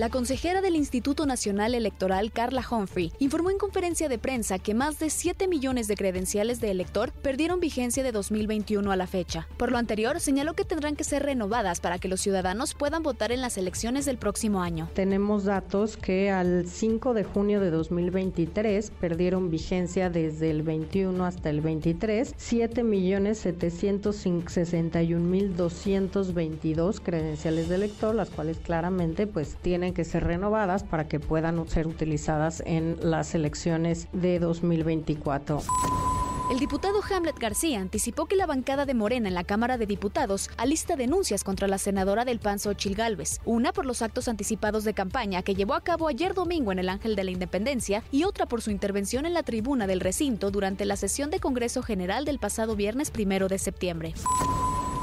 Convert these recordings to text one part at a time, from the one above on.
La consejera del Instituto Nacional Electoral, Carla Humphrey, informó en conferencia de prensa que más de 7 millones de credenciales de elector perdieron vigencia de 2021 a la fecha. Por lo anterior, señaló que tendrán que ser renovadas para que los ciudadanos puedan votar en las elecciones del próximo año. Tenemos datos que al 5 de junio de 2023 perdieron vigencia desde el 21 hasta el 23 7 millones 761 mil 222 credenciales de elector, las cuales claramente pues tienen que ser renovadas para que puedan ser utilizadas en las elecciones de 2024. El diputado Hamlet García anticipó que la bancada de Morena en la Cámara de Diputados alista denuncias contra la senadora del PAN Xochil una por los actos anticipados de campaña que llevó a cabo ayer domingo en el Ángel de la Independencia y otra por su intervención en la tribuna del recinto durante la sesión de Congreso General del pasado viernes primero de septiembre.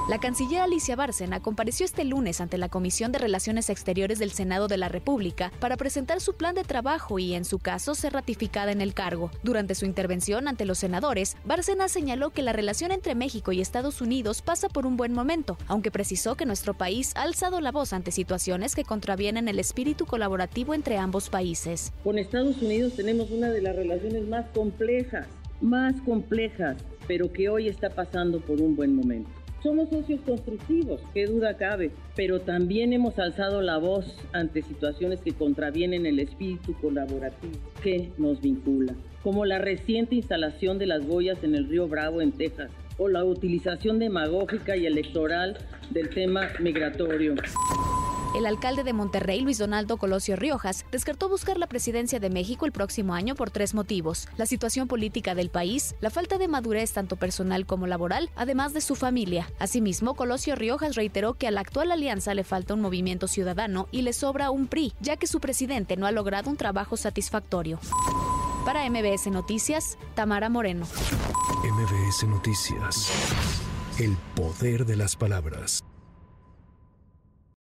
La canciller Alicia Bárcena compareció este lunes ante la Comisión de Relaciones Exteriores del Senado de la República para presentar su plan de trabajo y, en su caso, ser ratificada en el cargo. Durante su intervención ante los senadores, Bárcena señaló que la relación entre México y Estados Unidos pasa por un buen momento, aunque precisó que nuestro país ha alzado la voz ante situaciones que contravienen el espíritu colaborativo entre ambos países. Con Estados Unidos tenemos una de las relaciones más complejas, más complejas, pero que hoy está pasando por un buen momento. Somos socios constructivos, qué duda cabe, pero también hemos alzado la voz ante situaciones que contravienen el espíritu colaborativo que nos vincula, como la reciente instalación de las boyas en el río Bravo en Texas o la utilización demagógica y electoral del tema migratorio. El alcalde de Monterrey, Luis Donaldo Colosio Riojas, descartó buscar la presidencia de México el próximo año por tres motivos. La situación política del país, la falta de madurez tanto personal como laboral, además de su familia. Asimismo, Colosio Riojas reiteró que a la actual alianza le falta un movimiento ciudadano y le sobra un PRI, ya que su presidente no ha logrado un trabajo satisfactorio. Para MBS Noticias, Tamara Moreno. MBS Noticias. El poder de las palabras.